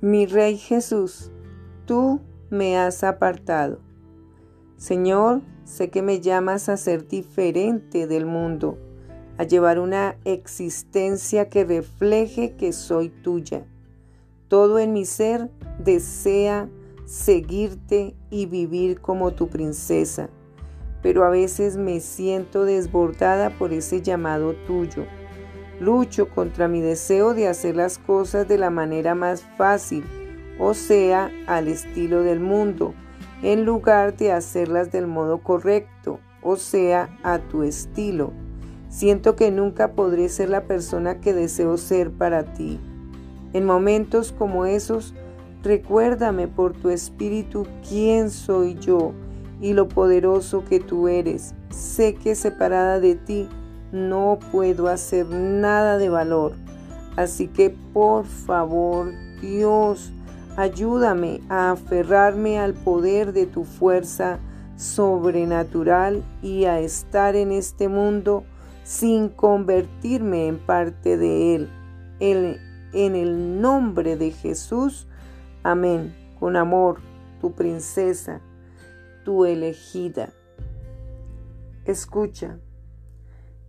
Mi Rey Jesús, tú me has apartado. Señor, sé que me llamas a ser diferente del mundo, a llevar una existencia que refleje que soy tuya. Todo en mi ser desea seguirte y vivir como tu princesa, pero a veces me siento desbordada por ese llamado tuyo Lucho contra mi deseo de hacer las cosas de la manera más fácil, o sea, al estilo del mundo, en lugar de hacerlas del modo correcto, o sea, a tu estilo. Siento que nunca podré ser la persona que deseo ser para ti. En momentos como esos, recuérdame por tu espíritu quién soy yo y lo poderoso que tú eres. Sé que separada de ti, no puedo hacer nada de valor. Así que por favor, Dios, ayúdame a aferrarme al poder de tu fuerza sobrenatural y a estar en este mundo sin convertirme en parte de él. en el nombre de Jesús. Amén. Con amor, tu princesa, tu elegida. Escucha.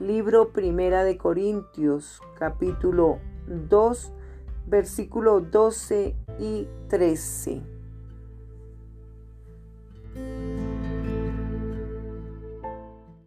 Libro Primera de Corintios, capítulo 2, versículo 12 y 13.